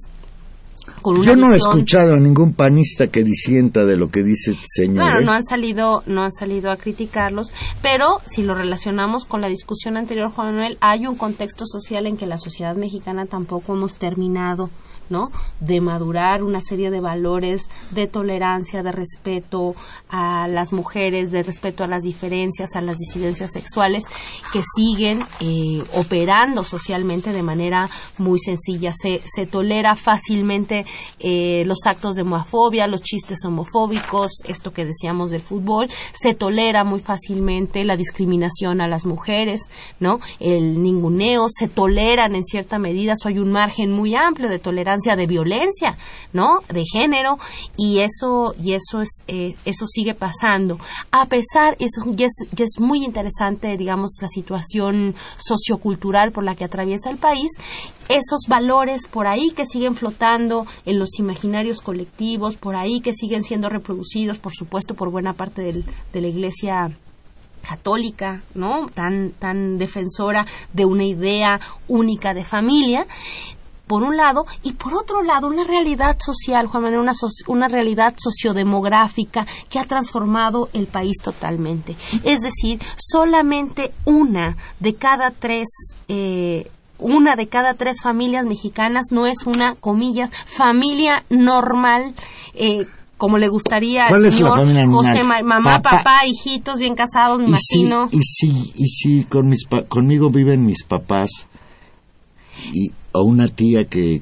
Speaker 3: yo no he escuchado a ningún panista que disienta de lo que dice este señor.
Speaker 2: Claro,
Speaker 3: ¿eh?
Speaker 2: no han salido, no han salido a criticarlos, pero si lo relacionamos con la discusión anterior, Juan Manuel, hay un contexto social en que la sociedad mexicana tampoco hemos terminado ¿no? De madurar una serie de valores de tolerancia, de respeto a las mujeres, de respeto a las diferencias, a las disidencias sexuales, que siguen eh, operando socialmente de manera muy sencilla. Se, se tolera fácilmente eh, los actos de homofobia, los chistes homofóbicos, esto que decíamos del fútbol, se tolera muy fácilmente la discriminación a las mujeres, ¿no? El ninguneo, se toleran en cierta medida, so hay un margen muy amplio de tolerancia de violencia, ¿no? De género y eso y eso es eh, eso sigue pasando. A pesar eso ya es muy interesante, digamos, la situación sociocultural por la que atraviesa el país esos valores por ahí que siguen flotando en los imaginarios colectivos, por ahí que siguen siendo reproducidos, por supuesto, por buena parte del, de la Iglesia católica, ¿no? Tan, tan defensora de una idea única de familia, por un lado, y por otro lado, una realidad social, Juan Manuel, una, una realidad sociodemográfica que ha transformado el país totalmente. Es decir, solamente una de cada tres eh, una de cada tres familias mexicanas no es una, comillas, familia normal. Eh, como le gustaría al señor José, mamá, papá, hijitos bien casados, me imagino.
Speaker 3: y si, y si con mis conmigo viven mis papás y, o una tía que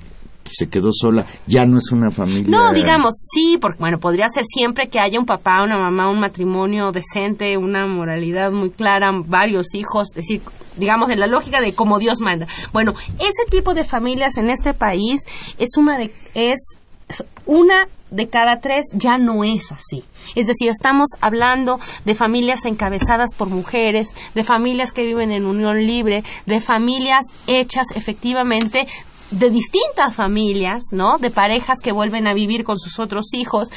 Speaker 3: se quedó sola, ya no es una familia.
Speaker 2: No, digamos, sí, porque bueno, podría ser siempre que haya un papá, una mamá, un matrimonio decente, una moralidad muy clara, varios hijos, es decir, digamos, en la lógica de como Dios manda. Bueno, ese tipo de familias en este país es una de, es una de cada tres ya no es así. Es decir, estamos hablando de familias encabezadas por mujeres, de familias que viven en unión libre, de familias hechas efectivamente de distintas familias, ¿no? De parejas que vuelven a vivir con sus otros hijos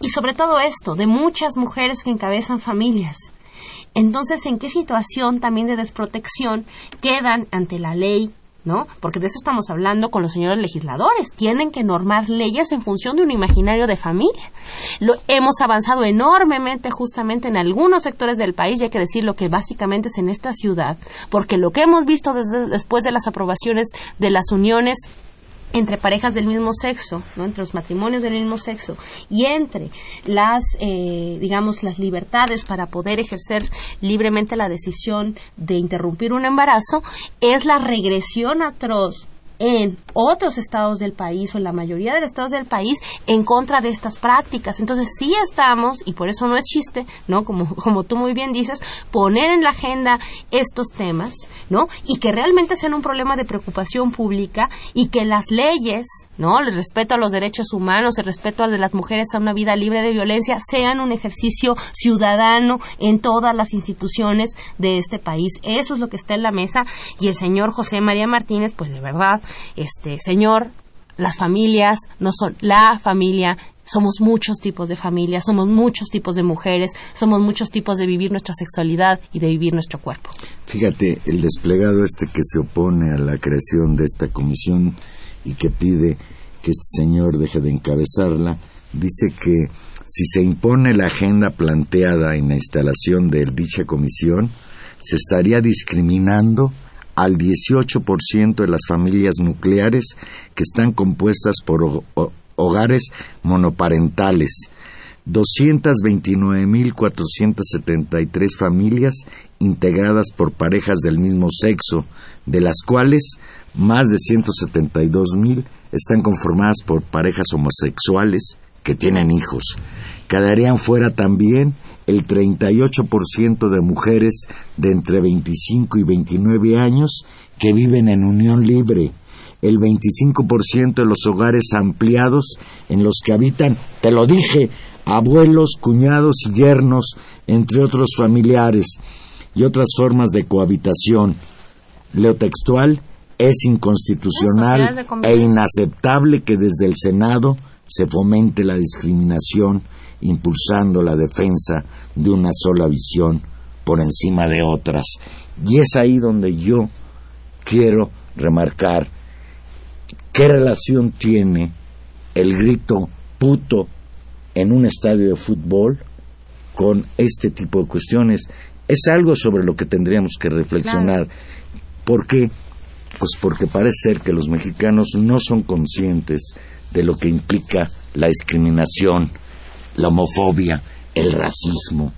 Speaker 2: y sobre todo esto, de muchas mujeres que encabezan familias. Entonces, ¿en qué situación también de desprotección quedan ante la ley ¿no? Porque de eso estamos hablando con los señores legisladores. Tienen que normar leyes en función de un imaginario de familia. Lo, hemos avanzado enormemente justamente en algunos sectores del país, y hay que decir lo que básicamente es en esta ciudad, porque lo que hemos visto desde, después de las aprobaciones de las uniones entre parejas del mismo sexo, ¿no? entre los matrimonios del mismo sexo y entre las, eh, digamos, las libertades para poder ejercer libremente la decisión de interrumpir un embarazo, es la regresión atroz en otros estados del país o en la mayoría de los estados del país en contra de estas prácticas. Entonces sí estamos, y por eso no es chiste, ¿no? Como, *laughs* como tú muy bien dices, poner en la agenda estos temas, ¿no? Y que realmente sean un problema de preocupación pública y que las leyes, ¿no? El respeto a los derechos humanos, el respeto a de las mujeres a una vida libre de violencia, sean un ejercicio ciudadano en todas las instituciones de este país. Eso es lo que está en la mesa y el señor José María Martínez, pues de verdad, este señor, las familias no son la familia, somos muchos tipos de familias, somos muchos tipos de mujeres, somos muchos tipos de vivir nuestra sexualidad y de vivir nuestro cuerpo.
Speaker 3: Fíjate, el desplegado este que se opone a la creación de esta comisión y que pide que este señor deje de encabezarla, dice que si se impone la agenda planteada en la instalación de dicha comisión, se estaría discriminando al 18% de las familias nucleares que están compuestas por hogares monoparentales, 229.473 familias integradas por parejas del mismo sexo, de las cuales más de 172.000 están conformadas por parejas homosexuales que tienen hijos. Quedarían fuera también el 38% de mujeres de entre 25 y 29 años que viven en unión libre, el 25% de los hogares ampliados en los que habitan, te lo dije, abuelos, cuñados y yernos, entre otros familiares, y otras formas de cohabitación. Leo textual, es inconstitucional e inaceptable que desde el Senado se fomente la discriminación impulsando la defensa de una sola visión por encima de otras. Y es ahí donde yo quiero remarcar qué relación tiene el grito puto en un estadio de fútbol con este tipo de cuestiones. Es algo sobre lo que tendríamos que reflexionar. porque Pues porque parece ser que los mexicanos no son conscientes de lo que implica la discriminación, la homofobia, el racismo,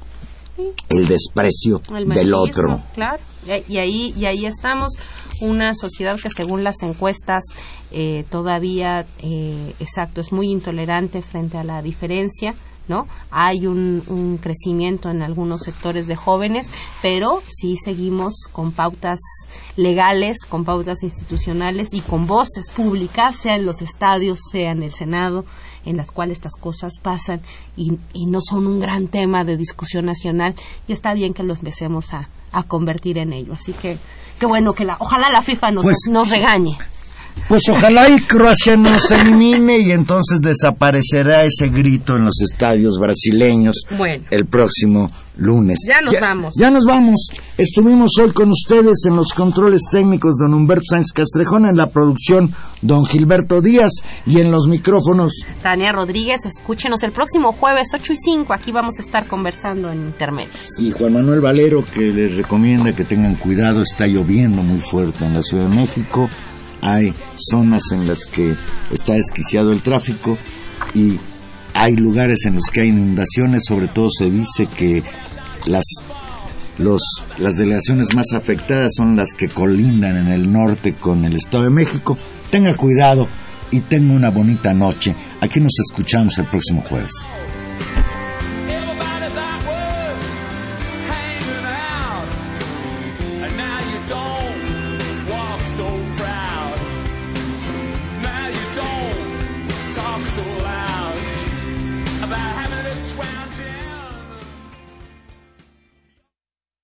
Speaker 3: el desprecio
Speaker 2: El
Speaker 3: del otro.
Speaker 2: Claro, y, y ahí, y ahí estamos, una sociedad que según las encuestas eh, todavía, eh, exacto, es muy intolerante frente a la diferencia. ¿No? Hay un, un crecimiento en algunos sectores de jóvenes, pero sí seguimos con pautas legales, con pautas institucionales y con voces públicas, sea en los estadios, sea en el Senado, en las cuales estas cosas pasan y, y no son un gran tema de discusión nacional y está bien que lo empecemos a, a convertir en ello. Así que, qué bueno que la, ojalá la FIFA nos,
Speaker 3: Pues-
Speaker 2: nos regañe.
Speaker 3: Pues ojalá y Croacia nos elimine y entonces desaparecerá ese grito en los estadios brasileños
Speaker 2: Bueno.
Speaker 3: el próximo lunes.
Speaker 2: Ya nos vamos.
Speaker 3: Ya nos vamos. Estuvimos hoy con ustedes en los controles técnicos don Humberto Sánchez Castrejón, en la producción don Gilberto Díaz y en los micrófonos
Speaker 2: Tania Rodríguez, escúchenos el próximo jueves 8 y 5. Aquí vamos a estar conversando en intermedios.
Speaker 3: y Juan Manuel Valero que les recomienda que tengan cuidado, está lloviendo muy fuerte en la Ciudad de México, hay zonas en las que está desquiciado el tráfico y hay lugares en los que hay inundaciones, sobre todo se dice que las los, las delegaciones más afectadas son las que colindan en el norte con el Estado de México. Tenga cuidado y tenga una bonita noche. Aquí nos escuchamos el próximo jueves.